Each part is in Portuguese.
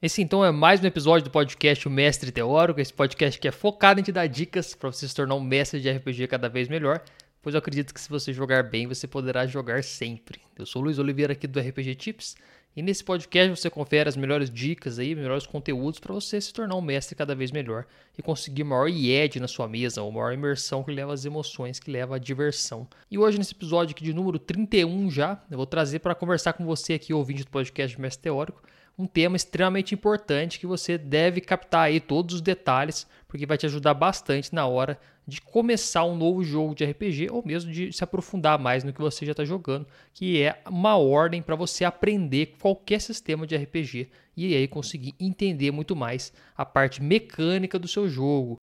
Esse então é mais um episódio do podcast O Mestre Teórico, esse podcast que é focado em te dar dicas para você se tornar um mestre de RPG cada vez melhor, pois eu acredito que se você jogar bem, você poderá jogar sempre. Eu sou o Luiz Oliveira aqui do RPG Tips, e nesse podcast você confere as melhores dicas aí, melhores conteúdos para você se tornar um mestre cada vez melhor e conseguir maior IED na sua mesa, ou maior imersão que leva às emoções, que leva à diversão. E hoje nesse episódio aqui de número 31 já, eu vou trazer para conversar com você aqui, ouvinte do podcast Mestre Teórico, um tema extremamente importante que você deve captar aí todos os detalhes, porque vai te ajudar bastante na hora de começar um novo jogo de RPG ou mesmo de se aprofundar mais no que você já está jogando, que é uma ordem para você aprender qualquer sistema de RPG e aí conseguir entender muito mais a parte mecânica do seu jogo.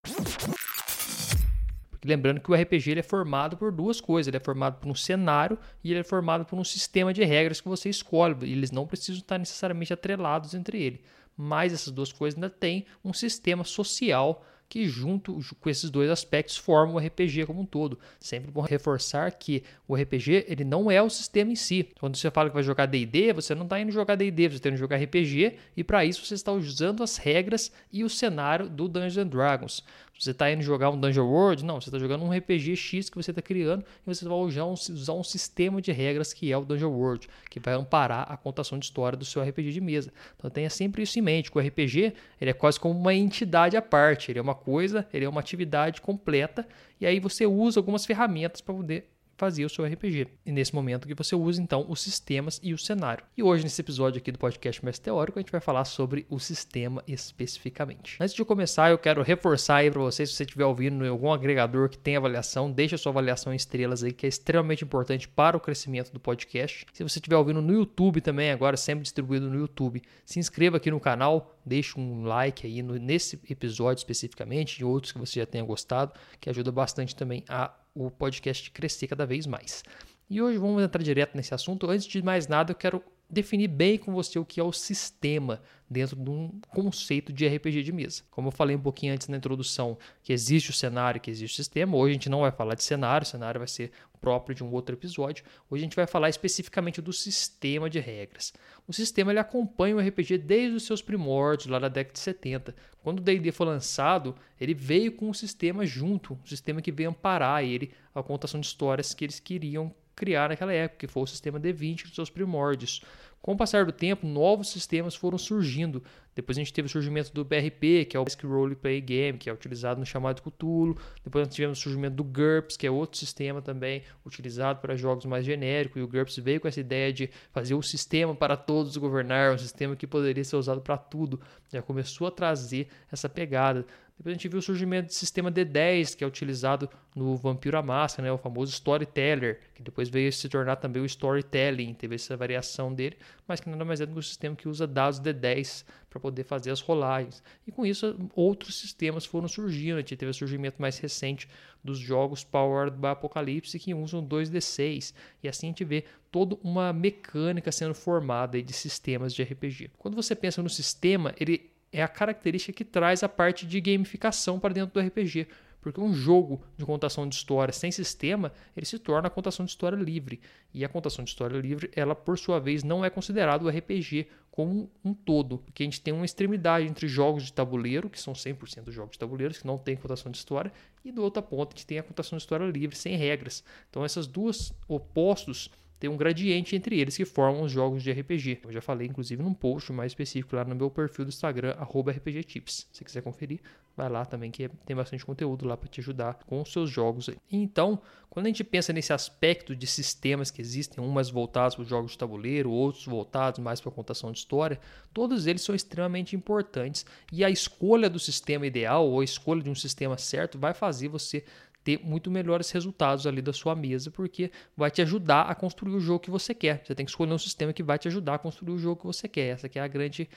Lembrando que o RPG ele é formado por duas coisas: ele é formado por um cenário e ele é formado por um sistema de regras que você escolhe. Eles não precisam estar necessariamente atrelados entre ele. Mas essas duas coisas ainda têm um sistema social que junto com esses dois aspectos formam o RPG como um todo. Sempre bom reforçar que o RPG ele não é o sistema em si. Quando você fala que vai jogar D&D, você não está indo jogar D&D, você está indo jogar RPG e para isso você está usando as regras e o cenário do Dungeons Dragons. Você está indo jogar um Dungeon World? Não, você está jogando um RPG X que você está criando e você vai usar um, usar um sistema de regras que é o Dungeon World, que vai amparar a contação de história do seu RPG de mesa. Então tenha sempre isso em mente, que o RPG ele é quase como uma entidade à parte, ele é uma coisa, ele é uma atividade completa e aí você usa algumas ferramentas para poder fazer o seu RPG. E nesse momento que você usa então os sistemas e o cenário. E hoje nesse episódio aqui do podcast mais teórico a gente vai falar sobre o sistema especificamente. Antes de começar, eu quero reforçar aí para vocês, se você estiver ouvindo em algum agregador que tem avaliação, deixa sua avaliação em estrelas aí que é extremamente importante para o crescimento do podcast. Se você estiver ouvindo no YouTube também, agora sempre distribuído no YouTube, se inscreva aqui no canal, deixe um like aí no, nesse episódio especificamente e outros que você já tenha gostado, que ajuda bastante também a o podcast crescer cada vez mais. E hoje vamos entrar direto nesse assunto. Antes de mais nada, eu quero definir bem com você o que é o sistema dentro de um conceito de RPG de mesa. Como eu falei um pouquinho antes na introdução, que existe o cenário, que existe o sistema. Hoje a gente não vai falar de cenário, o cenário vai ser próprio de um outro episódio. Hoje a gente vai falar especificamente do sistema de regras. O sistema ele acompanha o RPG desde os seus primórdios, lá da década de 70. Quando o D&D foi lançado, ele veio com um sistema junto, um sistema que veio amparar ele, a contação de histórias que eles queriam criar naquela época, que foi o sistema D20 dos seus primórdios. Com o passar do tempo, novos sistemas foram surgindo. Depois a gente teve o surgimento do BRP, que é o Basic Roleplay Game, que é utilizado no chamado Cthulhu. Depois nós tivemos o surgimento do GURPS, que é outro sistema também utilizado para jogos mais genéricos. E o GURPS veio com essa ideia de fazer um sistema para todos governar, um sistema que poderia ser usado para tudo. Já começou a trazer essa pegada. Depois a gente viu o surgimento do sistema D10, que é utilizado no Vampiro à Máscara, né, o famoso Storyteller, que depois veio se tornar também o Storytelling, teve essa variação dele, mas que nada mais é do que um sistema que usa dados D10 para poder fazer as rolagens. E com isso, outros sistemas foram surgindo. A gente teve o surgimento mais recente dos jogos Powered by Apocalipse, que usam 2D6. E assim a gente vê toda uma mecânica sendo formada de sistemas de RPG. Quando você pensa no sistema, ele é a característica que traz a parte de gamificação para dentro do RPG. Porque um jogo de contação de história sem sistema, ele se torna a contação de história livre. E a contação de história livre, ela por sua vez não é considerado o RPG como um todo, porque a gente tem uma extremidade entre jogos de tabuleiro, que são 100% jogos de tabuleiro, que não tem contação de história, e do outro ponto a gente tem a contação de história livre, sem regras. Então essas duas opostos tem um gradiente entre eles que formam os jogos de RPG. Eu já falei, inclusive, num post mais específico lá no meu perfil do Instagram, RPGTips. Se quiser conferir, vai lá também que tem bastante conteúdo lá para te ajudar com os seus jogos. Então, quando a gente pensa nesse aspecto de sistemas que existem, uns mais voltados para os jogos de tabuleiro, outros voltados mais para a contação de história, todos eles são extremamente importantes e a escolha do sistema ideal ou a escolha de um sistema certo vai fazer você ter muito melhores resultados ali da sua mesa, porque vai te ajudar a construir o jogo que você quer. Você tem que escolher um sistema que vai te ajudar a construir o jogo que você quer. Essa que é a grande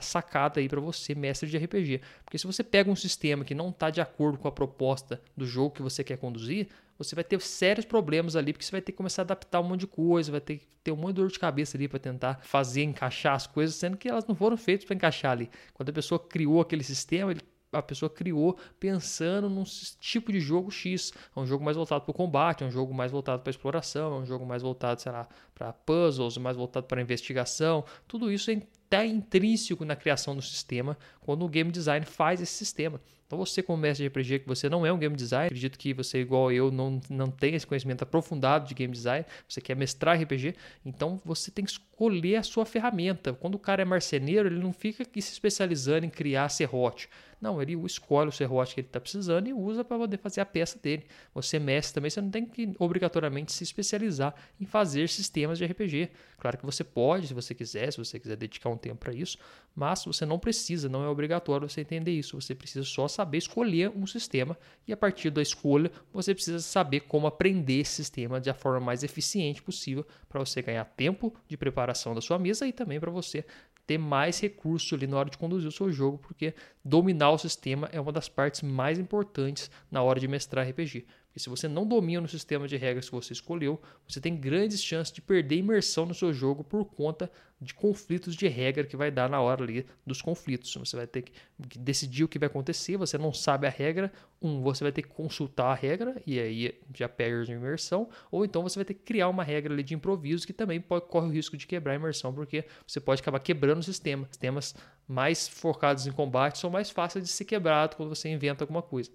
sacada aí para você, mestre de RPG. Porque se você pega um sistema que não está de acordo com a proposta do jogo que você quer conduzir, você vai ter sérios problemas ali, porque você vai ter que começar a adaptar um monte de coisa, vai ter que ter um monte de dor de cabeça ali para tentar fazer encaixar as coisas, sendo que elas não foram feitas para encaixar ali. Quando a pessoa criou aquele sistema, ele a pessoa criou pensando num tipo de jogo X. É um jogo mais voltado para o combate, é um jogo mais voltado para exploração, é um jogo mais voltado, sei lá, para puzzles, mais voltado para investigação. Tudo isso é está intrínseco na criação do sistema quando o game design faz esse sistema. Então você como mestre de RPG, que você não é um game designer, acredito que você igual eu não, não tem esse conhecimento aprofundado de game design, você quer mestrar RPG, então você tem que escolher a sua ferramenta. Quando o cara é marceneiro, ele não fica se especializando em criar serrote. Não, ele escolhe o serrote que ele está precisando e usa para poder fazer a peça dele. Você mestre também, você não tem que obrigatoriamente se especializar em fazer sistemas de RPG. Claro que você pode, se você quiser, se você quiser dedicar um tempo para isso, mas você não precisa, não é obrigatório você entender isso. Você precisa só saber escolher um sistema e a partir da escolha você precisa saber como aprender esse sistema da forma mais eficiente possível para você ganhar tempo de preparação da sua mesa e também para você ter mais recurso ali na hora de conduzir o seu jogo, porque dominar o sistema é uma das partes mais importantes na hora de mestrar RPG. Porque se você não domina o sistema de regras que você escolheu, você tem grandes chances de perder imersão no seu jogo por conta de conflitos de regra que vai dar na hora ali dos conflitos. Você vai ter que decidir o que vai acontecer, você não sabe a regra, um, você vai ter que consultar a regra e aí já perde a imersão, ou então você vai ter que criar uma regra ali de improviso que também pode, corre o risco de quebrar a imersão, porque você pode acabar quebrando o sistema. Sistemas mais focados em combate são mais fáceis de ser quebrados quando você inventa alguma coisa.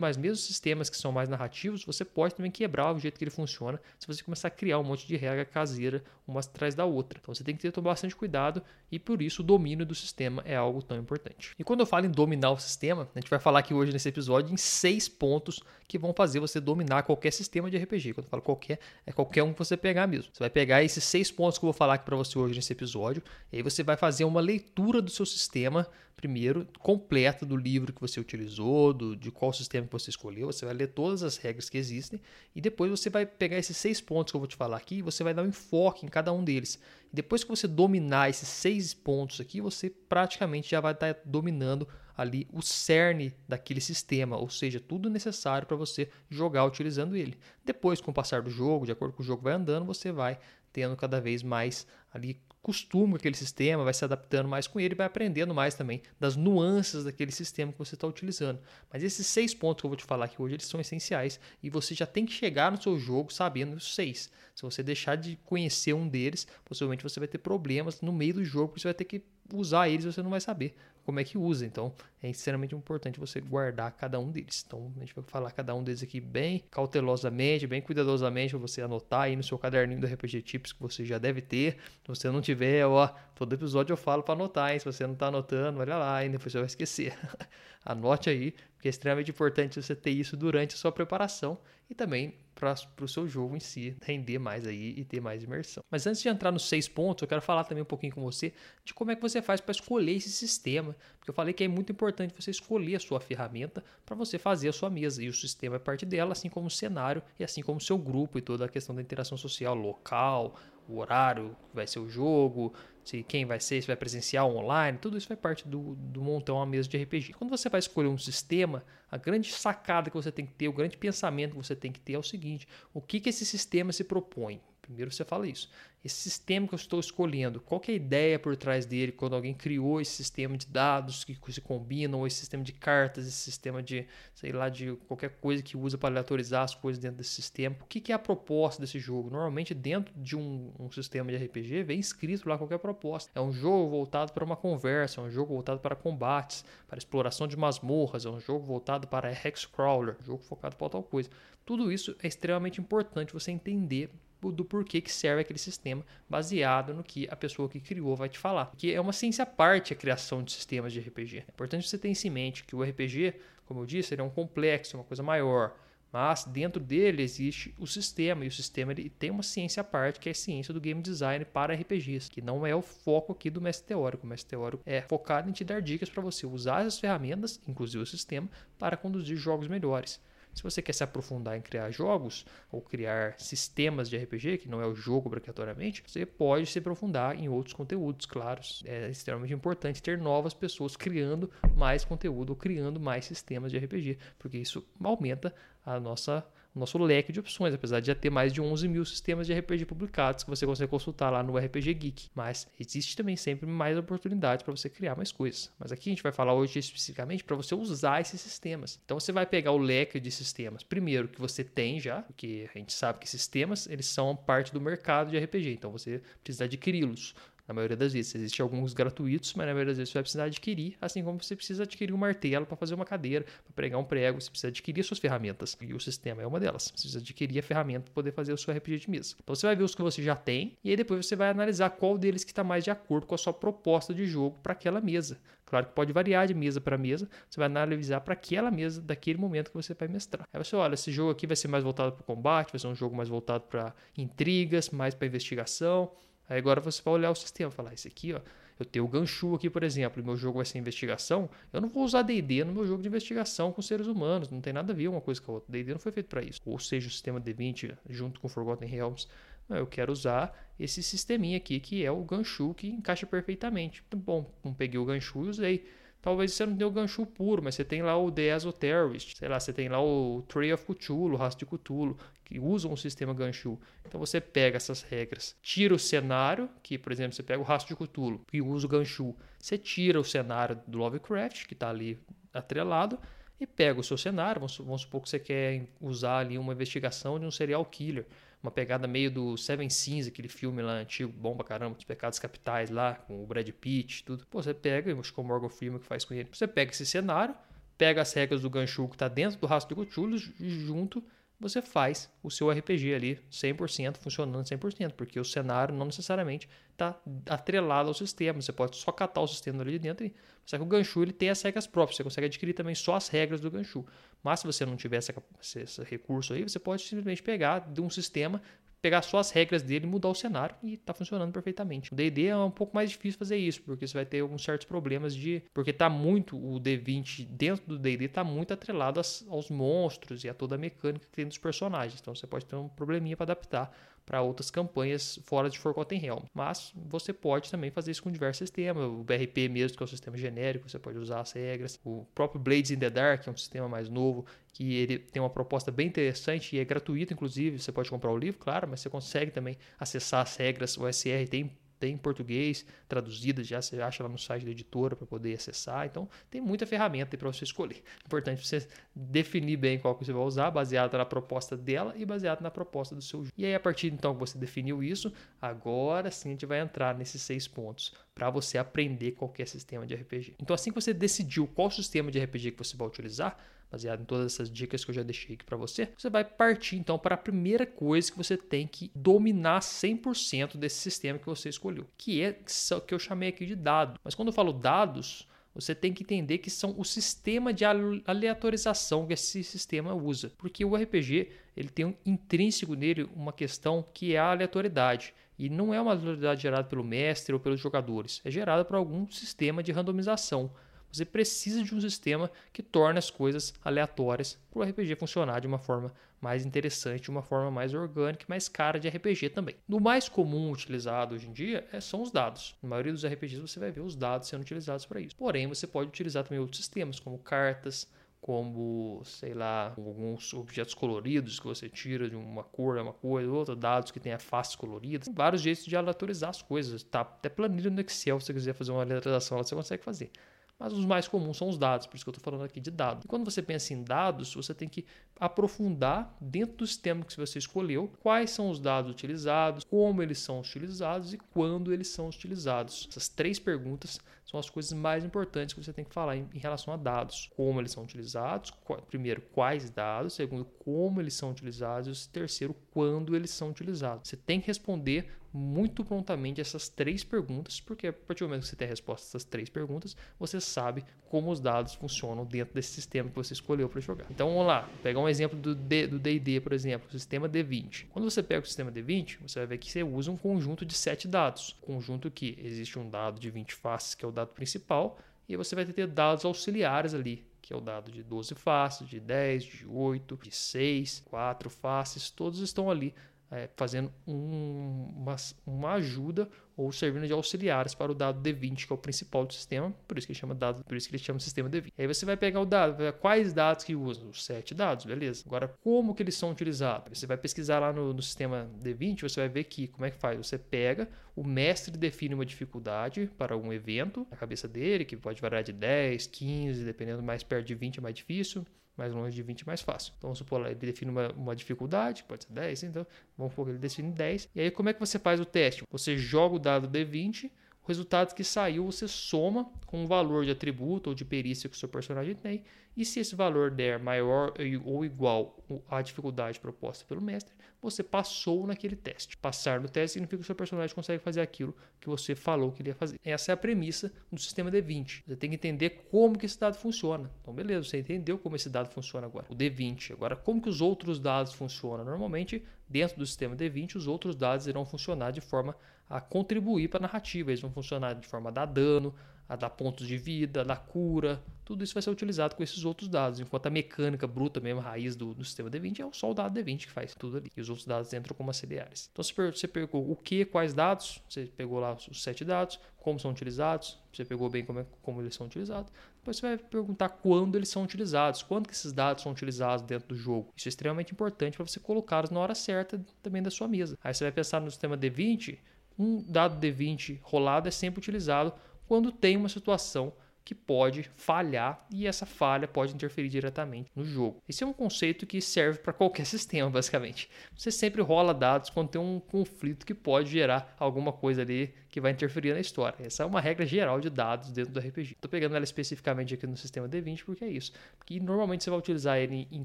Mas mesmo sistemas que são mais narrativos, você pode também quebrar o jeito que ele funciona se você começar a criar um monte de regra caseira uma atrás da outra. Então você tem que ter tomar bastante cuidado e por isso o domínio do sistema é algo tão importante. E quando eu falo em dominar o sistema, a gente vai falar aqui hoje nesse episódio em seis pontos que vão fazer você dominar qualquer sistema de RPG. Quando eu falo qualquer, é qualquer um que você pegar mesmo. Você vai pegar esses seis pontos que eu vou falar aqui para você hoje nesse episódio, e aí você vai fazer uma leitura do seu sistema primeiro, completa do livro que você utilizou, do, de qual sistema que você escolheu. Você vai ler todas as regras que existem e depois você vai pegar esses seis pontos que eu vou te falar aqui e você vai dar um enfoque em cada um deles. Depois que você dominar esses seis pontos aqui, você praticamente já vai estar dominando ali o cerne daquele sistema, ou seja, tudo necessário para você jogar utilizando ele. Depois, com o passar do jogo, de acordo com o jogo vai andando, você vai tendo cada vez mais ali costume com aquele sistema, vai se adaptando mais com ele, vai aprendendo mais também das nuances daquele sistema que você está utilizando. Mas esses seis pontos que eu vou te falar aqui hoje, eles são essenciais e você já tem que chegar no seu jogo sabendo os seis. Se você deixar de conhecer um deles, possivelmente você vai ter problemas no meio do jogo, porque você vai ter que usar eles e você não vai saber como é que usa. Então, é extremamente importante você guardar cada um deles. Então, a gente vai falar cada um deles aqui bem cautelosamente, bem cuidadosamente, para você anotar aí no seu caderninho do RPG Tips que você já deve ter. Se você não tiver, ó, todo episódio eu falo para anotar, hein? Se você não está anotando, olha lá, e depois você vai esquecer. Anote aí, porque é extremamente importante você ter isso durante a sua preparação e também para o seu jogo em si render mais aí e ter mais imersão. Mas antes de entrar nos seis pontos, eu quero falar também um pouquinho com você de como é que você faz para escolher esse sistema, porque eu falei que é muito importante você escolher a sua ferramenta para você fazer a sua mesa e o sistema é parte dela, assim como o cenário e assim como o seu grupo e toda a questão da interação social local, o horário que vai ser o jogo, se quem vai ser, se vai presencial online, tudo isso faz parte do, do montão a mesa de RPG. Quando você vai escolher um sistema, a grande sacada que você tem que ter, o grande pensamento que você tem que ter é o seguinte: o que, que esse sistema se propõe? Primeiro você fala isso. Esse sistema que eu estou escolhendo, qual é a ideia por trás dele quando alguém criou esse sistema de dados que se combinam, ou esse sistema de cartas, esse sistema de, sei lá, de qualquer coisa que usa para aleatorizar as coisas dentro desse sistema. O que, que é a proposta desse jogo? Normalmente dentro de um, um sistema de RPG vem escrito lá qualquer proposta. É um jogo voltado para uma conversa, é um jogo voltado para combates, para exploração de masmorras, é um jogo voltado para Hexcrawler, um jogo focado para tal coisa. Tudo isso é extremamente importante você entender do porquê que serve aquele sistema, baseado no que a pessoa que criou vai te falar. Que é uma ciência à parte a criação de sistemas de RPG. É importante você ter em mente, que o RPG, como eu disse, ele é um complexo, uma coisa maior. Mas dentro dele existe o sistema, e o sistema ele tem uma ciência à parte, que é a ciência do game design para RPGs, que não é o foco aqui do mestre teórico. O mestre teórico é focado em te dar dicas para você usar as ferramentas, inclusive o sistema, para conduzir jogos melhores. Se você quer se aprofundar em criar jogos ou criar sistemas de RPG, que não é o jogo obrigatoriamente, você pode se aprofundar em outros conteúdos, claro. É extremamente importante ter novas pessoas criando mais conteúdo ou criando mais sistemas de RPG, porque isso aumenta a nossa nosso leque de opções, apesar de já ter mais de 11 mil sistemas de RPG publicados que você consegue consultar lá no RPG Geek. Mas existe também sempre mais oportunidades para você criar mais coisas. Mas aqui a gente vai falar hoje especificamente para você usar esses sistemas. Então você vai pegar o leque de sistemas, primeiro que você tem já, porque a gente sabe que sistemas eles são parte do mercado de RPG, então você precisa adquiri-los na maioria das vezes. Existem alguns gratuitos, mas na maioria das vezes você vai precisar adquirir, assim como você precisa adquirir um martelo para fazer uma cadeira, para pregar um prego, você precisa adquirir suas ferramentas. E o sistema é uma delas. Você precisa adquirir a ferramenta para poder fazer o seu RPG de mesa. Então você vai ver os que você já tem e aí depois você vai analisar qual deles que está mais de acordo com a sua proposta de jogo para aquela mesa. Claro que pode variar de mesa para mesa, você vai analisar para aquela mesa daquele momento que você vai mestrar. Aí você olha, esse jogo aqui vai ser mais voltado para o combate, vai ser um jogo mais voltado para intrigas, mais para investigação. Aí agora você vai olhar o sistema e falar, esse aqui, ó, eu tenho o Ganchu aqui, por exemplo, e meu jogo vai ser investigação, eu não vou usar D&D no meu jogo de investigação com seres humanos, não tem nada a ver uma coisa com a outra. D&D não foi feito para isso. Ou seja, o sistema D20 junto com Forgotten Realms, eu quero usar esse sisteminha aqui que é o Ganchu que encaixa perfeitamente. Bom, não peguei o Ganchu e usei. Talvez você não tenha o Ganchu puro, mas você tem lá o The Esoterist, sei lá, você tem lá o Tree of Cthulhu, o Rastro de Cthulhu, que usam o sistema Ganchu. Então você pega essas regras, tira o cenário, que por exemplo você pega o Rastro de Cthulhu e usa o Ganchu. Você tira o cenário do Lovecraft, que está ali atrelado, e pega o seu cenário, vamos supor que você quer usar ali uma investigação de um serial killer uma pegada meio do Seven Sins, aquele filme lá antigo, bom pra caramba, dos pecados capitais lá, com o Brad Pitt tudo. Pô, você pega, acho que é o Morgan Freeman que faz com ele. Você pega esse cenário, pega as regras do Ganchu que tá dentro do rastro de Cthulhu e junto você faz o seu RPG ali 100% funcionando 100%, porque o cenário não necessariamente está atrelado ao sistema. Você pode só catar o sistema ali dentro. Só que o Ganchu ele tem as regras próprias, você consegue adquirir também só as regras do Ganchu. Mas se você não tiver esse recurso aí, você pode simplesmente pegar de um sistema, pegar só as regras dele, mudar o cenário e está funcionando perfeitamente. O D&D é um pouco mais difícil fazer isso, porque você vai ter alguns certos problemas de... Porque tá muito, o D20 dentro do D&D está muito atrelado aos, aos monstros e a toda a mecânica que tem dos personagens. Então você pode ter um probleminha para adaptar para outras campanhas fora de Forgotten Realm. Mas você pode também fazer isso com diversos sistemas. O BRP mesmo, que é um sistema genérico, você pode usar as regras. O próprio Blades in the Dark, que é um sistema mais novo, que ele tem uma proposta bem interessante e é gratuito, inclusive. Você pode comprar o livro, claro, mas você consegue também acessar as regras. O SR tem tem em português, traduzidas já, você acha lá no site da editora para poder acessar. Então, tem muita ferramenta para você escolher. Importante você definir bem qual que você vai usar, baseado na proposta dela e baseado na proposta do seu. E aí, a partir então que você definiu isso, agora sim a gente vai entrar nesses seis pontos para você aprender qualquer sistema de RPG. Então, assim que você decidiu qual sistema de RPG que você vai utilizar, baseado em todas essas dicas que eu já deixei aqui para você, você vai partir então para a primeira coisa que você tem que dominar 100% desse sistema que você escolheu, que é que eu chamei aqui de dado. Mas quando eu falo dados, você tem que entender que são o sistema de aleatorização que esse sistema usa. Porque o RPG ele tem um intrínseco nele uma questão que é a aleatoriedade. E não é uma aleatoriedade gerada pelo mestre ou pelos jogadores, é gerada por algum sistema de randomização. Você precisa de um sistema que torne as coisas aleatórias para o RPG funcionar de uma forma mais interessante, de uma forma mais orgânica mais cara de RPG também. No mais comum utilizado hoje em dia é, são os dados. Na maioria dos RPGs você vai ver os dados sendo utilizados para isso. Porém, você pode utilizar também outros sistemas, como cartas, como, sei lá, alguns objetos coloridos que você tira de uma cor a uma coisa, outra, dados que tenha faces coloridas. Tem vários jeitos de aleatorizar as coisas. Tá até planilha no Excel, se você quiser fazer uma aleatorização, você consegue fazer mas os mais comuns são os dados, por isso que eu estou falando aqui de dados. E quando você pensa em dados, você tem que aprofundar dentro do sistema que você escolheu quais são os dados utilizados, como eles são utilizados e quando eles são utilizados. Essas três perguntas são as coisas mais importantes que você tem que falar em, em relação a dados. Como eles são utilizados, qual, primeiro, quais dados, segundo, como eles são utilizados, e terceiro, quando eles são utilizados. Você tem que responder muito prontamente essas três perguntas, porque a partir do momento que você tem a resposta a essas três perguntas, você sabe como os dados funcionam dentro desse sistema que você escolheu para jogar. Então vamos lá, pegar um exemplo do D&D, por exemplo, o sistema D20. Quando você pega o sistema D20, você vai ver que você usa um conjunto de sete dados. Conjunto que existe um dado de 20 faces, que é o dado principal, e você vai ter dados auxiliares ali, que é o dado de 12 faces, de 10, de 8, de 6, 4 faces, todos estão ali é, fazendo um, uma, uma ajuda ou servindo de auxiliares para o dado D20, que é o principal do sistema, por isso que ele chama dado, por isso que ele chama sistema D20. Aí você vai pegar o dado, quais dados que usam? Os sete dados, beleza. Agora, como que eles são utilizados? Você vai pesquisar lá no, no sistema D20, você vai ver que como é que faz. Você pega, o mestre define uma dificuldade para um evento na cabeça dele, que pode variar de 10, 15, dependendo mais perto de 20 é mais difícil mais longe de 20 é mais fácil. Então, vamos supor, ele define uma, uma dificuldade, pode ser 10, então vamos supor que ele define 10. E aí, como é que você faz o teste? Você joga o dado D20, o resultado que saiu você soma com o valor de atributo ou de perícia que o seu personagem tem, e se esse valor der maior ou igual à dificuldade proposta pelo mestre, você passou naquele teste. Passar no teste significa que o seu personagem consegue fazer aquilo que você falou que ele ia fazer. Essa é a premissa do sistema D20. Você tem que entender como que esse dado funciona. Então, beleza, você entendeu como esse dado funciona agora, o D20. Agora, como que os outros dados funcionam? Normalmente, dentro do sistema D20, os outros dados irão funcionar de forma a contribuir para a narrativa. Eles vão funcionar de forma a dar dano, a dar pontos de vida, a dar cura, tudo isso vai ser utilizado com esses outros dados, enquanto a mecânica bruta mesmo, raiz do, do sistema D20 é só o dado D20 que faz tudo ali, e os outros dados entram como auxiliares. Então você pegou o que, quais dados, você pegou lá os sete dados, como são utilizados, você pegou bem como, é, como eles são utilizados, depois você vai perguntar quando eles são utilizados, quando que esses dados são utilizados dentro do jogo. Isso é extremamente importante para você colocá-los na hora certa também da sua mesa. Aí você vai pensar no sistema D20, um dado D20 rolado é sempre utilizado quando tem uma situação que pode falhar e essa falha pode interferir diretamente no jogo. Esse é um conceito que serve para qualquer sistema, basicamente. Você sempre rola dados quando tem um conflito que pode gerar alguma coisa ali que vai interferir na história. Essa é uma regra geral de dados dentro do RPG. Estou pegando ela especificamente aqui no sistema D20 porque é isso. Que normalmente você vai utilizar ele em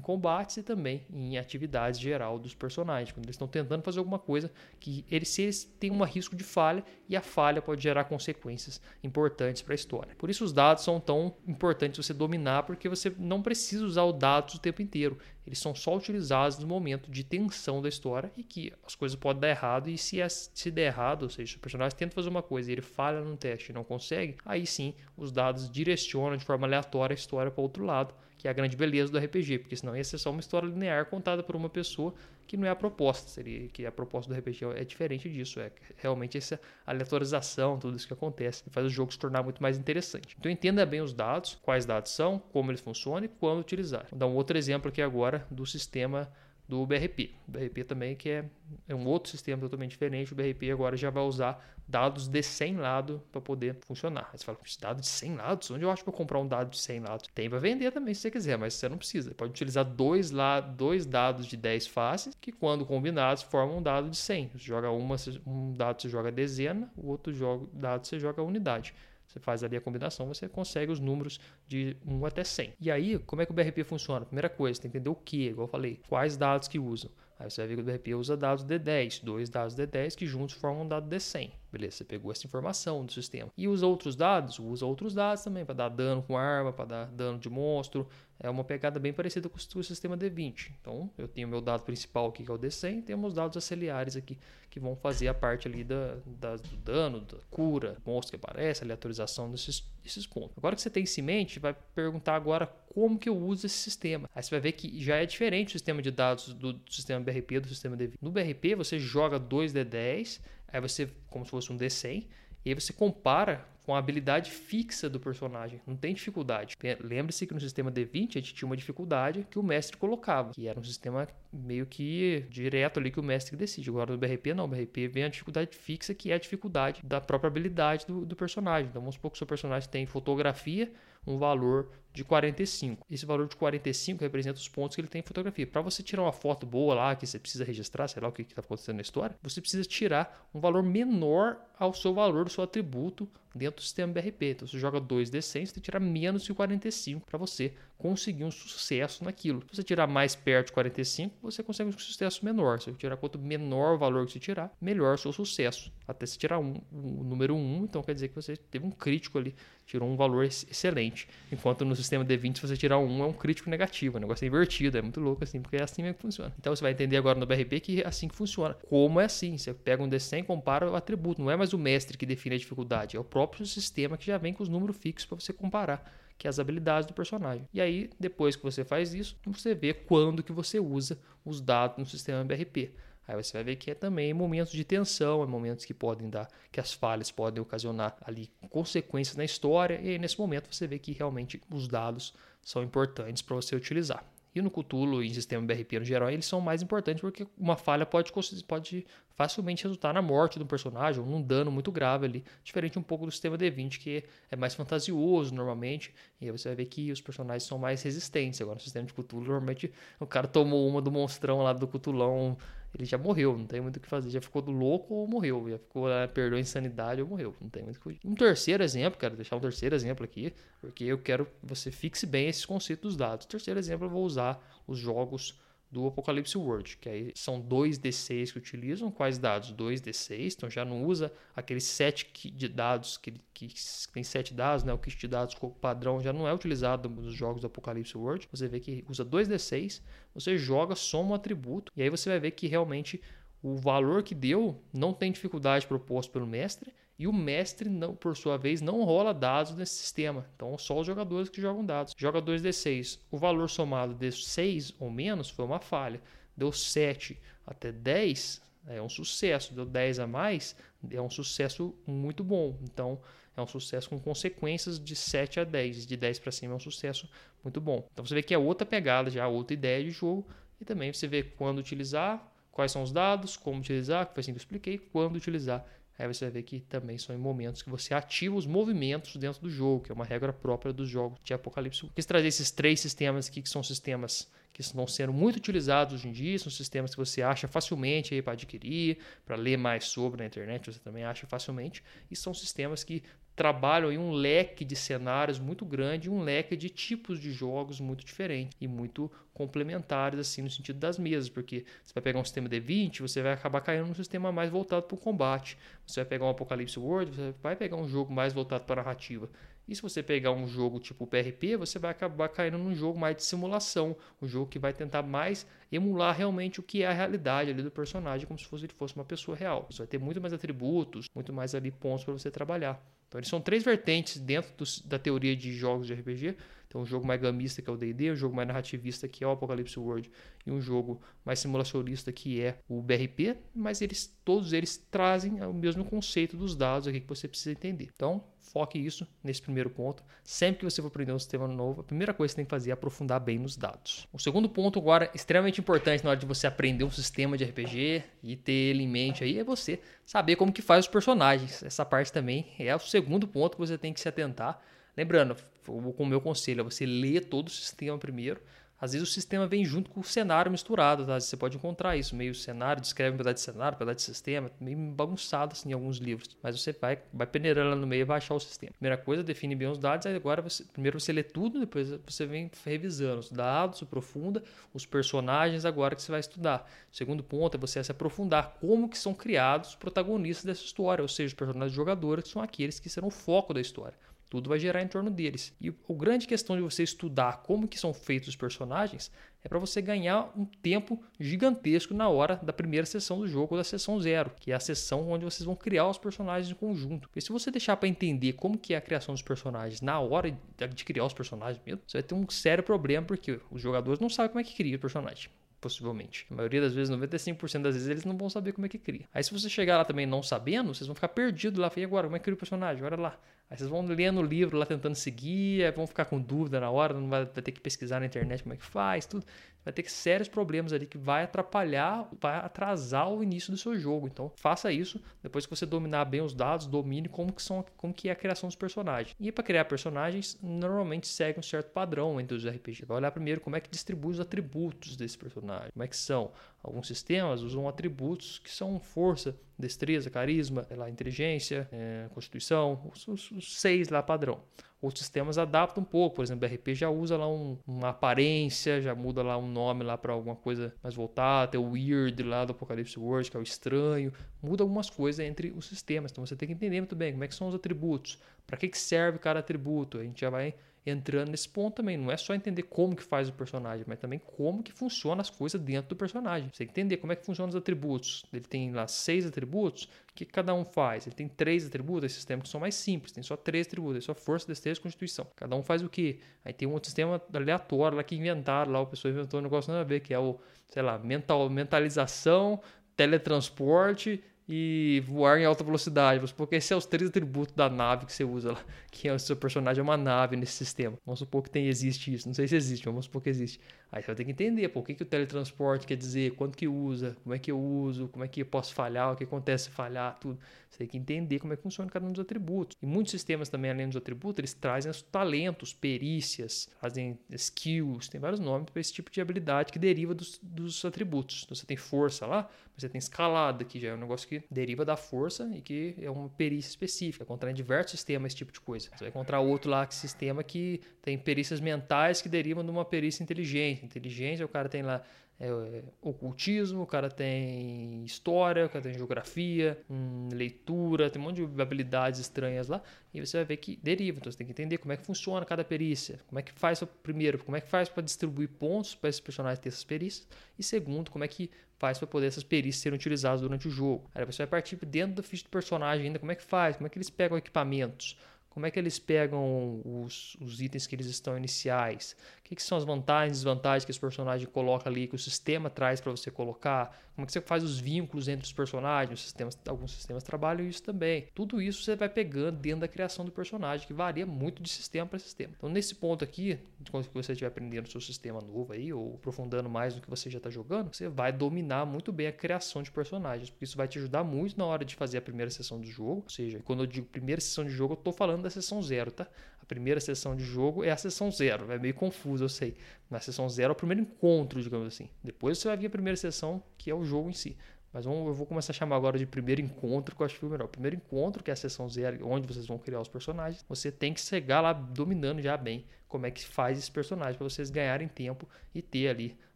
combates e também em atividades geral dos personagens, quando eles estão tentando fazer alguma coisa que eles, se eles têm um risco de falha e a falha pode gerar consequências importantes para a história. Por isso os dados são tão importantes você dominar porque você não precisa usar os dados o tempo inteiro eles são só utilizados no momento de tensão da história e que as coisas podem dar errado e se, se der errado, ou seja, se o personagem tenta fazer uma coisa e ele falha no teste e não consegue, aí sim os dados direcionam de forma aleatória a história para outro lado que é a grande beleza do RPG, porque senão ia ser só uma história linear contada por uma pessoa que não é a proposta, seria que a proposta do RPG é diferente disso, é realmente essa aleatorização, tudo isso que acontece, faz o jogo se tornar muito mais interessante. Então entenda bem os dados, quais dados são, como eles funcionam e quando utilizar. Vou dar um outro exemplo aqui agora do sistema do BRP. O BRP também que é, é um outro sistema totalmente diferente. O BRP agora já vai usar dados de 100 lados para poder funcionar. Aí você fala, dados de 100 lados? Onde eu acho vou comprar um dado de 100 lados? Tem para vender também se você quiser, mas você não precisa. Pode utilizar dois, lá, dois dados de 10 faces que quando combinados formam um dado de 100. Você joga uma, um dado você joga dezena, o outro joga, dado você joga unidade. Você faz ali a combinação, você consegue os números de 1 até 100. E aí, como é que o BRP funciona? Primeira coisa, você tem que entender o que, igual eu falei, quais dados que usam. Aí você vai ver que o BRP usa dados D10, dois dados D10 que juntos formam um dado D100. Beleza, você pegou essa informação do sistema. E usa outros dados? Usa outros dados também para dar dano com arma, para dar dano de monstro. É uma pegada bem parecida com o sistema D20. Então, eu tenho meu dado principal aqui, que é o D100, e temos dados auxiliares aqui, que vão fazer a parte ali da, da, do dano, da cura, monstro que aparece, aleatorização desses, desses pontos. Agora que você tem isso em mente, vai perguntar agora como que eu uso esse sistema. Aí você vai ver que já é diferente o sistema de dados do, sistema BRP do sistema D20. No BRP, você joga 2D10 Aí você, como se fosse um D100, e aí você compara com a habilidade fixa do personagem. Não tem dificuldade. Lembre-se que no sistema D20 a gente tinha uma dificuldade que o mestre colocava, que era um sistema meio que direto ali que o mestre decide. Agora no BRP não, no BRP vem a dificuldade fixa, que é a dificuldade da própria habilidade do, do personagem. Então vamos supor que o seu personagem tem fotografia, um valor de 45. Esse valor de 45 representa os pontos que ele tem em fotografia. Para você tirar uma foto boa lá, que você precisa registrar, sei lá o que está acontecendo na história, você precisa tirar um valor menor ao seu valor do seu atributo dentro do sistema BRP. Então você joga 2d100, você tem que tirar menos de 45 para você conseguir um sucesso naquilo. Se você tirar mais perto de 45, você consegue um sucesso menor. Se você tirar quanto menor o valor que você tirar, melhor o seu sucesso. Até se tirar um, o número 1, então quer dizer que você teve um crítico ali, tirou um valor excelente. Enquanto no sistema D20, se você tirar um 1, é um crítico negativo. O negócio é invertido, é muito louco assim, porque é assim mesmo que funciona. Então você vai entender agora no BRP que é assim que funciona. Como é assim? Você pega um D100 e compara o atributo. Não é mais o mestre que define a dificuldade, é o próprio sistema que já vem com os números fixos para você comparar que é as habilidades do personagem. E aí, depois que você faz isso, você vê quando que você usa os dados no sistema BRP. Aí você vai ver que é também momentos de tensão, é momentos que podem dar, que as falhas podem ocasionar ali consequências na história, e aí nesse momento você vê que realmente os dados são importantes para você utilizar. E no Cthulhu e em sistema BRP no geral, eles são mais importantes porque uma falha pode, pode facilmente resultar na morte do personagem ou num dano muito grave ali, diferente um pouco do sistema D20, que é mais fantasioso normalmente, e aí você vai ver que os personagens são mais resistentes. Agora, no sistema de Cthulhu, normalmente o cara tomou uma do monstrão lá do Cthulhão ele já morreu, não tem muito o que fazer. Já ficou do louco ou morreu. Já ficou, né, perdeu a insanidade ou morreu. Não tem muito o que Um terceiro exemplo, quero deixar um terceiro exemplo aqui, porque eu quero que você fixe bem esses conceitos dos dados. terceiro exemplo, eu vou usar os jogos do Apocalipse World, que aí são dois D6 que utilizam. Quais dados? Dois D6, então já não usa aqueles sete de dados que, que, tem sete dados, né? O kit de dados padrão já não é utilizado nos jogos do Apocalipse World. Você vê que usa dois D6, você joga, soma um atributo, e aí você vai ver que realmente o valor que deu não tem dificuldade proposto pelo mestre e o mestre, não, por sua vez, não rola dados nesse sistema. Então, só os jogadores que jogam dados. Joga 2d6. O valor somado de 6 ou menos foi uma falha. Deu 7 até 10, é um sucesso. Deu 10 a mais, é um sucesso muito bom. Então, é um sucesso com consequências de 7 a 10. De 10 para cima é um sucesso muito bom. Então, você vê que é outra pegada, já outra ideia de jogo. E também você vê quando utilizar, quais são os dados, como utilizar, que foi assim que eu expliquei, quando utilizar Aí você vai ver que também são em momentos que você ativa os movimentos dentro do jogo, que é uma regra própria dos jogos de Apocalipse. Quis trazer esses três sistemas aqui, que são sistemas que estão sendo muito utilizados hoje em dia, são sistemas que você acha facilmente para adquirir, para ler mais sobre na internet, você também acha facilmente, e são sistemas que trabalham em um leque de cenários muito grande, um leque de tipos de jogos muito diferentes e muito complementares assim no sentido das mesas, porque você vai pegar um sistema D20, você vai acabar caindo num sistema mais voltado para o combate. Você vai pegar um Apocalypse World, você vai pegar um jogo mais voltado para a narrativa. E se você pegar um jogo tipo PRP, você vai acabar caindo num jogo mais de simulação, um jogo que vai tentar mais emular realmente o que é a realidade ali do personagem, como se fosse, ele fosse uma pessoa real. Você vai ter muito mais atributos, muito mais ali pontos para você trabalhar. Então, eles são três vertentes dentro do, da teoria de jogos de RPG. Então, um jogo mais gamista, que é o D&D, um jogo mais narrativista, que é o Apocalypse World, e um jogo mais simulacionista, que é o BRP, mas eles todos eles trazem o mesmo conceito dos dados aqui que você precisa entender. Então, foque isso nesse primeiro ponto. Sempre que você for aprender um sistema novo, a primeira coisa que você tem que fazer é aprofundar bem nos dados. O segundo ponto agora, extremamente importante na hora de você aprender um sistema de RPG e ter ele em mente aí, é você saber como que faz os personagens. Essa parte também é o segundo ponto que você tem que se atentar. Lembrando, o meu conselho, é você ler todo o sistema primeiro, às vezes o sistema vem junto com o cenário misturado, tá? Você pode encontrar isso, meio cenário, descreve um pedaço de cenário, um pedaço de sistema, meio bagunçado assim em alguns livros. Mas você vai, vai peneirando lá no meio e vai achar o sistema. Primeira coisa, define bem os dados, aí agora você, primeiro você lê tudo, depois você vem revisando os dados, se aprofunda, os personagens agora que você vai estudar. O segundo ponto é você se aprofundar como que são criados os protagonistas dessa história, ou seja, os personagens jogadores que são aqueles que serão o foco da história. Tudo vai girar em torno deles. E a grande questão de você estudar como que são feitos os personagens é para você ganhar um tempo gigantesco na hora da primeira sessão do jogo ou da sessão zero, que é a sessão onde vocês vão criar os personagens em conjunto. Porque se você deixar para entender como que é a criação dos personagens na hora de criar os personagens mesmo, você vai ter um sério problema porque os jogadores não sabem como é que cria o personagem possivelmente. A maioria das vezes, 95% das vezes, eles não vão saber como é que cria. Aí se você chegar lá também não sabendo, vocês vão ficar perdidos lá. E agora, como é que cria o personagem? Olha lá. Aí vocês vão lendo o livro lá tentando seguir, vão ficar com dúvida na hora, não vai, vai ter que pesquisar na internet como é que faz, tudo vai ter sérios problemas ali que vai atrapalhar, vai atrasar o início do seu jogo. Então, faça isso depois que você dominar bem os dados, domine como que são, como que é a criação dos personagens. E para criar personagens, normalmente segue um certo padrão entre os RPGs. Vai olhar primeiro como é que distribui os atributos desse personagem, como é que são. Alguns sistemas usam atributos que são força, destreza, carisma, lá, inteligência, é, constituição, os, os, os seis lá padrão. Outros sistemas adaptam um pouco, por exemplo, o RP já usa lá um, uma aparência, já muda lá um nome lá para alguma coisa mais voltada, tem o weird lá do Apocalipse World, que é o estranho, muda algumas coisas entre os sistemas. Então você tem que entender muito bem como é que são os atributos, para que, que serve cada atributo. A gente já vai entrando nesse ponto também. Não é só entender como que faz o personagem, mas também como que funciona as coisas dentro do personagem. Você entender como é que funcionam os atributos. Ele tem lá seis atributos, o que cada um faz? Ele tem três atributos, esse sistema que são mais simples, tem só três atributos, é só força, destreza e constituição. Cada um faz o quê? Aí tem um outro sistema aleatório lá que inventaram, lá o pessoal inventou um negócio nada a ver, que é o, sei lá, mental, mentalização, teletransporte e voar em alta velocidade. Vamos supor que esses são os três atributos da nave que você usa lá, que é o seu personagem é uma nave nesse sistema. Vamos supor que tem, existe isso. Não sei se existe, mas vamos supor que existe. Aí você vai ter que entender por que, que o teletransporte quer dizer, quanto que usa, como é que eu uso, como é que eu posso falhar, o que acontece se falhar, tudo. Você tem que entender como é que funciona cada um dos atributos. E muitos sistemas também, além dos atributos, eles trazem os talentos, perícias, trazem skills, tem vários nomes para esse tipo de habilidade que deriva dos, dos atributos. Então você tem força lá, você tem escalada, que já é um negócio que deriva da força e que é uma perícia específica. Encontrar em diversos sistemas esse tipo de coisa. Você vai encontrar outro lá, que sistema que tem perícias mentais que derivam de uma perícia inteligente. Inteligência, o cara tem lá é, ocultismo, o cara tem história, o cara tem geografia, hum, leitura, tem um monte de habilidades estranhas lá, e você vai ver que deriva. Então você tem que entender como é que funciona cada perícia, como é que faz primeiro, como é que faz para distribuir pontos para esses personagens ter essas perícias, e segundo, como é que faz para poder essas perícias serem utilizadas durante o jogo. Aí você vai partir dentro do ficha do personagem ainda, como é que faz, como é que eles pegam equipamentos, como é que eles pegam os, os itens que eles estão iniciais? Que, que, são as vantagens e desvantagens que esse personagem coloca ali, que o sistema traz para você colocar? Como é que você faz os vínculos entre os personagens? Os sistemas, alguns sistemas trabalham isso também. Tudo isso você vai pegando dentro da criação do personagem, que varia muito de sistema para sistema. Então, nesse ponto aqui, quando você estiver aprendendo o seu sistema novo aí, ou aprofundando mais no que você já está jogando, você vai dominar muito bem a criação de personagens, porque isso vai te ajudar muito na hora de fazer a primeira sessão do jogo. Ou seja, quando eu digo primeira sessão de jogo, eu estou falando da sessão zero, tá? A primeira sessão de jogo é a sessão zero. É meio confuso, eu sei. Na sessão zero é o primeiro encontro, digamos assim. Depois você vai vir a primeira sessão, que é o jogo em si. Mas vamos, eu vou começar a chamar agora de primeiro encontro, que eu acho que foi melhor. O primeiro encontro, que é a sessão zero, onde vocês vão criar os personagens, você tem que chegar lá dominando já bem como é que faz esse personagem, para vocês ganharem tempo e ter ali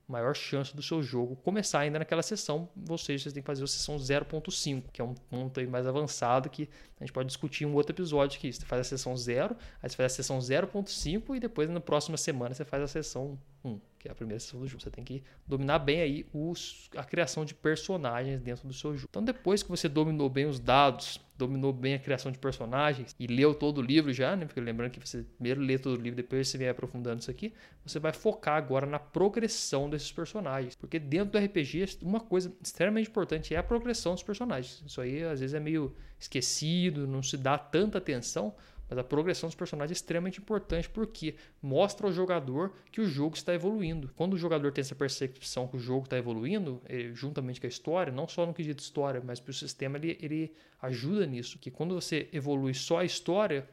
maior chance do seu jogo começar ainda naquela sessão, vocês, vocês têm que fazer a sessão 0.5, que é um ponto mais avançado que a gente pode discutir em um outro episódio aqui. Você faz a sessão 0, aí você faz a sessão 0.5 e depois na próxima semana você faz a sessão 1, que é a primeira sessão do jogo. Você tem que dominar bem aí os, a criação de personagens dentro do seu jogo. Então depois que você dominou bem os dados, dominou bem a criação de personagens e leu todo o livro já, né? Porque lembrando que você primeiro lê todo o livro, depois você vem aprofundando isso aqui, você vai focar agora na progressão desses personagens. Porque dentro do RPG, uma coisa extremamente importante é a progressão dos personagens. Isso aí às vezes é meio esquecido, não se dá tanta atenção, mas a progressão dos personagens é extremamente importante porque mostra ao jogador que o jogo está evoluindo. Quando o jogador tem essa percepção que o jogo está evoluindo, eh, juntamente com a história, não só no quesito história, mas para o sistema, ele, ele ajuda nisso. Que quando você evolui só a história,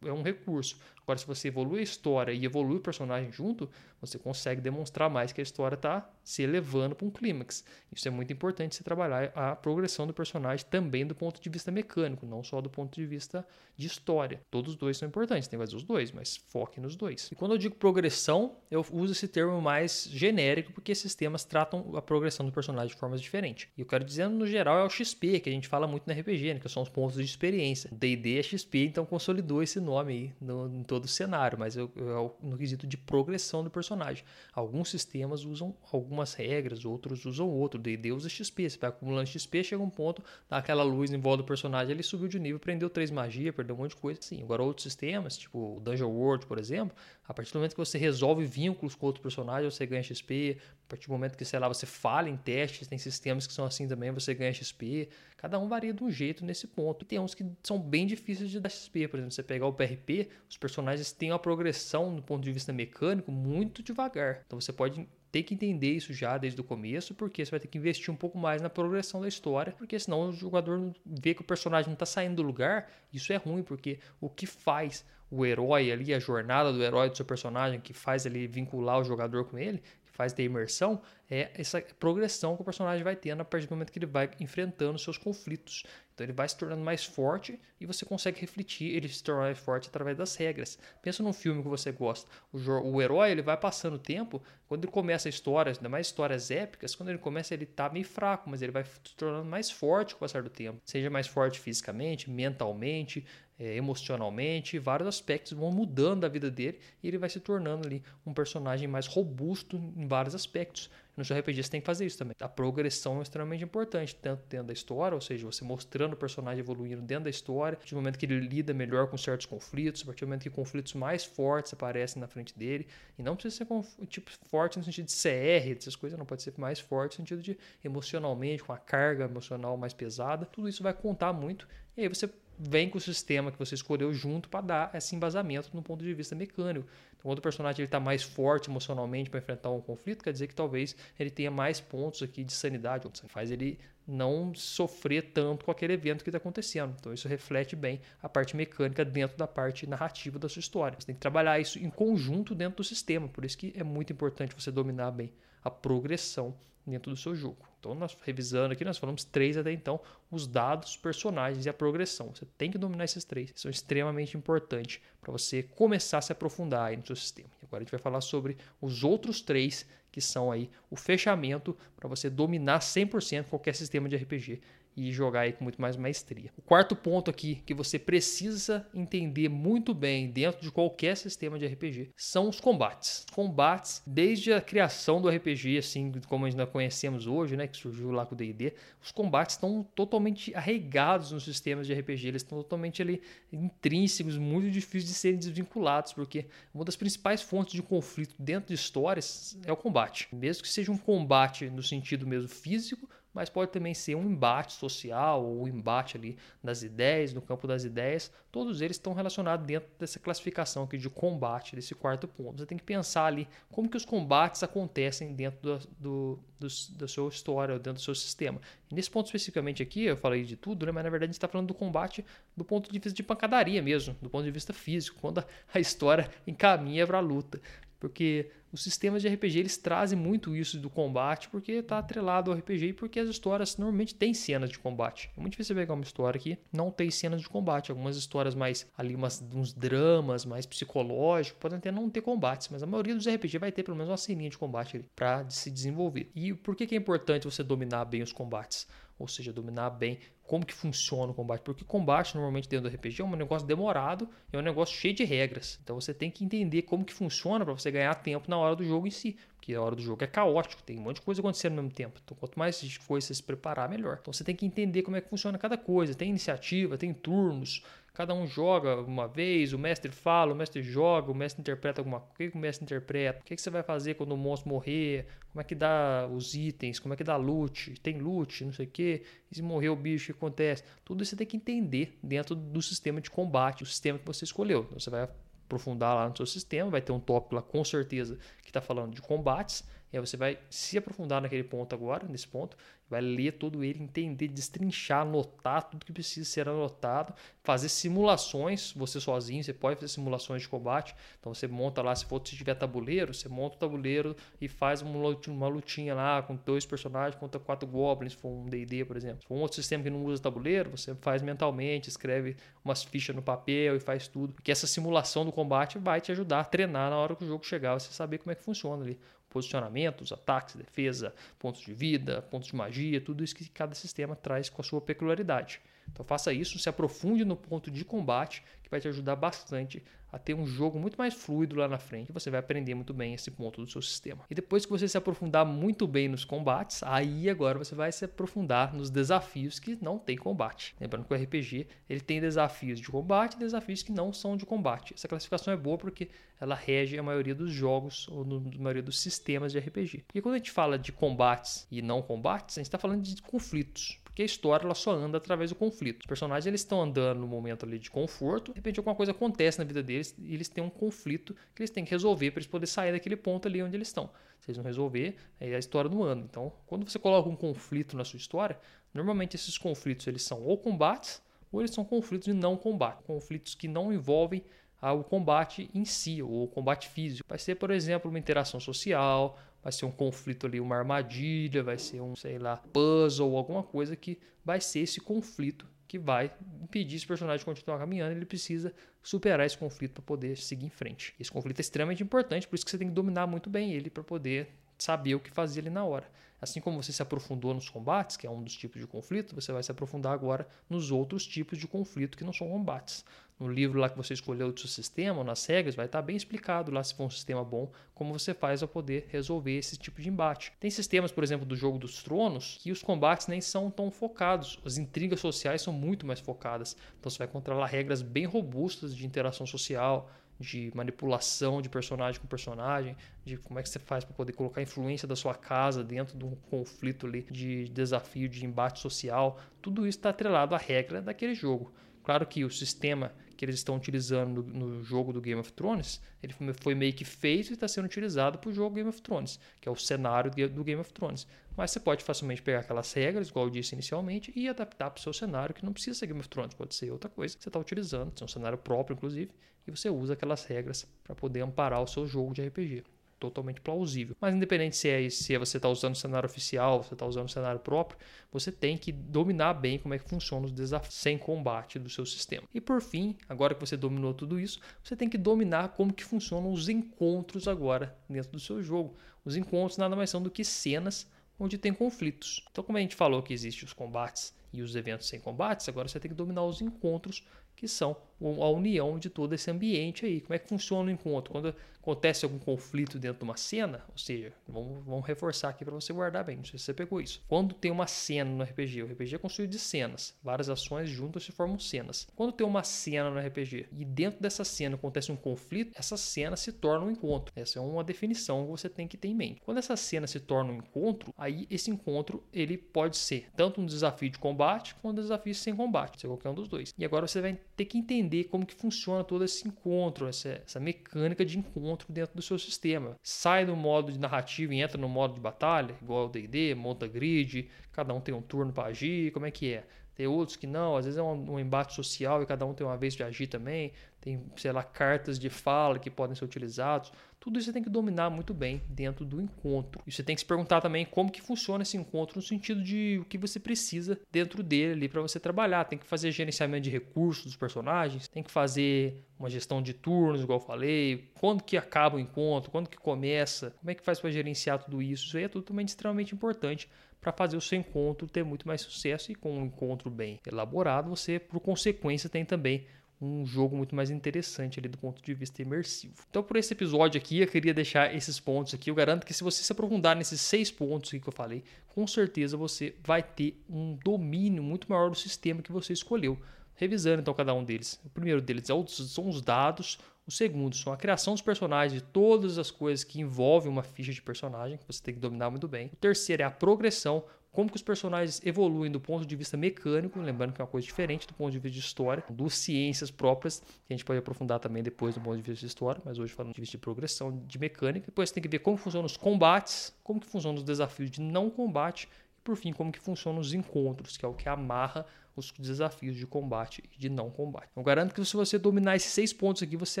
é um recurso. Agora, se você evolui a história e evolui o personagem junto, você consegue demonstrar mais que a história está se elevando para um clímax. Isso é muito importante você trabalhar a progressão do personagem também do ponto de vista mecânico, não só do ponto de vista de história. Todos os dois são importantes, tem que fazer os dois, mas foque nos dois. E quando eu digo progressão, eu uso esse termo mais genérico porque esses sistemas tratam a progressão do personagem de formas diferentes. E eu quero dizer, no geral, é o XP, que a gente fala muito no RPG, né, que são os pontos de experiência. D&D é XP, então consolidou esse nome aí no, em todo o cenário, mas eu, eu, no quesito de progressão do personagem. Alguns sistemas usam algumas regras, outros usam outro. D&D usa XP, você vai acumulando XP, chega um ponto, dá aquela luz em volta do personagem, ele subiu de nível, prendeu três magias, perdeu um monte de coisa. Sim, agora outros sistemas, tipo o Dungeon World, por exemplo, a partir do momento que você resolve vínculos com outro personagem, você ganha XP. A partir do momento que, sei lá, você fala em testes, tem sistemas que são assim também, você ganha XP. Cada um varia de um jeito nesse ponto. E tem uns que são bem difíceis de dar XP. Por exemplo, você pegar o PRP, os personagens têm uma progressão do ponto de vista mecânico muito devagar. Então você pode ter que entender isso já desde o começo, porque você vai ter que investir um pouco mais na progressão da história, porque senão o jogador vê que o personagem não está saindo do lugar. Isso é ruim, porque o que faz o herói ali, a jornada do herói do seu personagem, que faz ele vincular o jogador com ele, que faz ter imersão, é essa progressão que o personagem vai tendo a partir do momento que ele vai enfrentando seus conflitos. Então ele vai se tornando mais forte e você consegue refletir ele se tornar mais forte através das regras. Pensa num filme que você gosta. O, o herói ele vai passando o tempo, quando ele começa a história, ainda mais histórias épicas, quando ele começa ele tá meio fraco, mas ele vai se tornando mais forte com o passar do tempo. Seja mais forte fisicamente, mentalmente, é, emocionalmente, vários aspectos vão mudando a vida dele e ele vai se tornando ali um personagem mais robusto em vários aspectos. No seu RPG você tem que fazer isso também. A progressão é extremamente importante, tanto dentro da história, ou seja, você mostrando o personagem evoluindo dentro da história, no momento que ele lida melhor com certos conflitos, a partir do momento que conflitos mais fortes aparecem na frente dele, e não precisa ser tipo forte no sentido de CR, essas coisas, não pode ser mais forte no sentido de emocionalmente, com a carga emocional mais pesada. Tudo isso vai contar muito, e aí você vem com o sistema que você escolheu junto para dar esse embasamento no ponto de vista mecânico. Então, quando o personagem está mais forte emocionalmente para enfrentar um conflito, quer dizer que talvez ele tenha mais pontos aqui de sanidade, que faz ele não sofrer tanto com aquele evento que está acontecendo. Então, isso reflete bem a parte mecânica dentro da parte narrativa da sua história. Você tem que trabalhar isso em conjunto dentro do sistema, por isso que é muito importante você dominar bem a progressão dentro do seu jogo. Então, nós revisando aqui, nós falamos três até então: os dados, personagens e a progressão. Você tem que dominar esses três, são extremamente importantes para você começar a se aprofundar aí no seu sistema. E agora a gente vai falar sobre os outros três, que são aí o fechamento para você dominar 100% qualquer sistema de RPG e jogar aí com muito mais maestria. O quarto ponto aqui que você precisa entender muito bem dentro de qualquer sistema de RPG são os combates. Combates, desde a criação do RPG, assim como nós conhecemos hoje, né, que surgiu lá com o D&D, os combates estão totalmente arraigados nos sistemas de RPG, eles estão totalmente ali intrínsecos, muito difíceis de serem desvinculados, porque uma das principais fontes de conflito dentro de histórias é o combate. Mesmo que seja um combate no sentido mesmo físico, mas pode também ser um embate social ou um embate ali das ideias, no campo das ideias. Todos eles estão relacionados dentro dessa classificação aqui de combate, desse quarto ponto. Você tem que pensar ali como que os combates acontecem dentro do, do, do, da sua história, dentro do seu sistema. Nesse ponto especificamente aqui, eu falei de tudo, né? mas na verdade a gente está falando do combate do ponto de vista de pancadaria mesmo, do ponto de vista físico, quando a história encaminha para a luta. Porque os sistemas de RPG eles trazem muito isso do combate, porque está atrelado ao RPG e porque as histórias normalmente têm cenas de combate. É muito difícil pegar uma história que não tem cenas de combate. Algumas histórias mais ali, umas, uns dramas mais psicológicos, podem até não ter combates, mas a maioria dos RPG vai ter pelo menos uma ceninha de combate ali para se desenvolver. E por que, que é importante você dominar bem os combates? Ou seja, dominar bem como que funciona o combate, porque combate normalmente dentro do RPG é um negócio demorado, é um negócio cheio de regras. Então você tem que entender como que funciona para você ganhar tempo na hora do jogo em si, porque a hora do jogo é caótico, tem um monte de coisa acontecendo ao mesmo tempo. Então quanto mais coisa você se preparar, melhor. Então você tem que entender como é que funciona cada coisa, tem iniciativa, tem turnos, Cada um joga uma vez, o mestre fala, o mestre joga, o mestre interpreta alguma coisa. O que o mestre interpreta? O que você vai fazer quando o monstro morrer? Como é que dá os itens? Como é que dá loot? Tem loot, não sei o que. E se morrer o bicho, o que acontece? Tudo isso você tem que entender dentro do sistema de combate, o sistema que você escolheu. Então, você vai aprofundar lá no seu sistema, vai ter um tópico lá com certeza que está falando de combates. E aí você vai se aprofundar naquele ponto agora, nesse ponto, vai ler todo ele, entender, destrinchar, anotar tudo que precisa ser anotado, fazer simulações, você sozinho, você pode fazer simulações de combate, então você monta lá, se for se tiver tabuleiro, você monta o tabuleiro e faz uma lutinha lá com dois personagens contra quatro goblins, se for um D&D, por exemplo. Se for um outro sistema que não usa tabuleiro, você faz mentalmente, escreve umas fichas no papel e faz tudo, porque essa simulação do combate vai te ajudar a treinar na hora que o jogo chegar, você saber como é que funciona ali posicionamentos, ataques, defesa, pontos de vida, pontos de magia, tudo isso que cada sistema traz com a sua peculiaridade. Então faça isso, se aprofunde no ponto de combate, que vai te ajudar bastante a ter um jogo muito mais fluido lá na frente. Você vai aprender muito bem esse ponto do seu sistema. E depois que você se aprofundar muito bem nos combates, aí agora você vai se aprofundar nos desafios que não tem combate. Lembrando que o RPG ele tem desafios de combate e desafios que não são de combate. Essa classificação é boa porque ela rege a maioria dos jogos ou na maioria dos sistemas de RPG. Porque quando a gente fala de combates e não combates, a gente está falando de conflitos porque a história ela só anda através do conflito. Os personagens eles estão andando no momento ali de conforto, de repente alguma coisa acontece na vida deles e eles têm um conflito que eles têm que resolver para eles poderem sair daquele ponto ali onde eles estão. Se eles não resolver, é a história do ano. Então, quando você coloca um conflito na sua história, normalmente esses conflitos eles são ou combates ou eles são conflitos de não combate, conflitos que não envolvem o combate em si, ou o combate físico. Vai ser, por exemplo, uma interação social, vai ser um conflito ali, uma armadilha, vai ser um, sei lá, puzzle, alguma coisa que vai ser esse conflito que vai impedir esse personagem de continuar caminhando, ele precisa superar esse conflito para poder seguir em frente. Esse conflito é extremamente importante, por isso que você tem que dominar muito bem ele para poder saber o que fazer ali na hora. Assim como você se aprofundou nos combates, que é um dos tipos de conflito, você vai se aprofundar agora nos outros tipos de conflito que não são combates. No livro lá que você escolheu do seu sistema, nas regras, vai estar bem explicado lá se for um sistema bom, como você faz para poder resolver esse tipo de embate. Tem sistemas, por exemplo, do jogo dos tronos, que os combates nem são tão focados. As intrigas sociais são muito mais focadas. Então você vai lá regras bem robustas de interação social, de manipulação de personagem com personagem, de como é que você faz para poder colocar a influência da sua casa dentro de um conflito ali de desafio, de embate social. Tudo isso está atrelado à regra daquele jogo. Claro que o sistema que eles estão utilizando no, no, jogo do Game of Thrones, ele foi meio que feito e está sendo utilizado para o jogo Game of Thrones, que é o cenário do Game of Thrones. Mas você pode facilmente pegar aquelas regras, igual eu disse inicialmente, e adaptar para o seu cenário, que não precisa ser Game of Thrones, pode ser outra coisa que você está utilizando, é um cenário próprio, inclusive, e você usa aquelas regras para poder amparar o seu jogo de RPG totalmente plausível. Mas independente se é, se é você está usando o cenário oficial, você está usando o cenário próprio, você tem que dominar bem como é que funciona os desafios sem combate do seu sistema. E por fim, agora que você dominou tudo isso, você tem que dominar como que funcionam os encontros agora dentro do seu jogo. Os encontros nada mais são do que cenas onde tem conflitos. Então, como a gente falou que existem os combates e os eventos sem combates, agora você tem que dominar os encontros que são a união de todo esse ambiente aí. Como é que funciona o encontro? Quando acontece algum conflito dentro de uma cena, ou seja, vamos, vamos reforçar aqui para você guardar bem, não sei se você pegou isso. Quando tem uma cena no RPG, o RPG é construído de cenas, várias ações juntas se formam cenas. Quando tem uma cena no RPG e dentro dessa cena acontece um conflito, essa cena se torna um encontro. Essa é uma definição que você tem que ter em mente. Quando essa cena se torna um encontro, aí esse encontro ele pode ser tanto um desafio de combate quanto um desafio sem combate, ser qualquer um dos dois. E agora você vai ter que entender como que funciona todo esse encontro, essa, essa mecânica de encontro dentro do seu sistema. Sai do modo de narrativa e entra no modo de batalha, igual o D&D, monta grid, cada um tem um turno para agir, como é que é? Tem outros que não, às vezes é um, um, embate social e cada um tem uma vez de agir também. Tem, sei lá, cartas de fala que podem ser utilizados. Tudo isso você tem que dominar muito bem dentro do encontro. E você tem que se perguntar também como que funciona esse encontro no sentido de o que você precisa dentro dele ali para você trabalhar. Tem que fazer gerenciamento de recursos dos personagens, tem que fazer uma gestão de turnos, igual eu falei, quando que acaba o encontro, quando que começa, como é que faz para gerenciar tudo isso. Isso aí é tudo também extremamente importante para fazer o seu encontro ter muito mais sucesso e com um encontro bem elaborado, você por consequência tem também um jogo muito mais interessante ali do ponto de vista imersivo. Então, por esse episódio aqui, eu queria deixar esses pontos aqui. Eu garanto que se você se aprofundar nesses seis pontos que eu falei, com certeza você vai ter um domínio muito maior do sistema que você escolheu. Revisando então cada um deles. O primeiro deles é são os dados, o segundo são a criação dos personagens, de todas as coisas que envolvem uma ficha de personagem, que você tem que dominar muito bem. O terceiro é a progressão, como que os personagens evoluem do ponto de vista mecânico, lembrando que é uma coisa diferente do ponto de vista de história, dos ciências próprias, que a gente pode aprofundar também depois do ponto de vista de história, mas hoje falando de vista de progressão, de mecânica. Depois você tem que ver como funcionam os combates, como que funcionam os desafios de não combate por fim como que funcionam os encontros, que é o que amarra os desafios de combate e de não combate. Eu garanto que se você dominar esses seis pontos aqui, você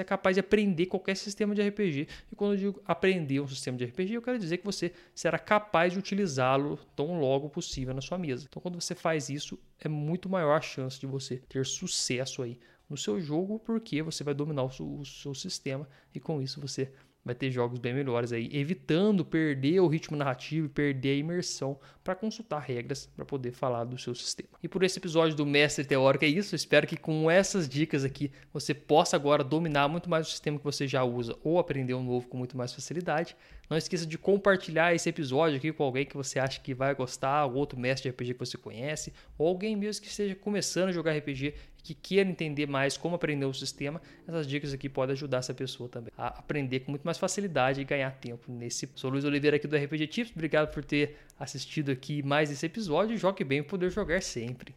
é capaz de aprender qualquer sistema de RPG. E quando eu digo aprender um sistema de RPG, eu quero dizer que você será capaz de utilizá-lo tão logo possível na sua mesa. Então, quando você faz isso, é muito maior a chance de você ter sucesso aí no seu jogo, porque você vai dominar o seu, o seu sistema e com isso você vai ter jogos bem melhores aí, evitando perder o ritmo narrativo e perder a imersão para consultar regras para poder falar do seu sistema. E por esse episódio do Mestre Teórico é isso. espero que com essas dicas aqui você possa agora dominar muito mais o sistema que você já usa ou aprender um novo com muito mais facilidade. Não esqueça de compartilhar esse episódio aqui com alguém que você acha que vai gostar, ou outro mestre de RPG que você conhece, ou alguém mesmo que esteja começando a jogar RPG que queira entender mais como aprender o sistema, essas dicas aqui podem ajudar essa pessoa também a aprender com muito mais facilidade e ganhar tempo nesse. Sou Luiz Oliveira aqui do RPG Tips, obrigado por ter assistido aqui mais esse episódio. Jogue bem e poder jogar sempre.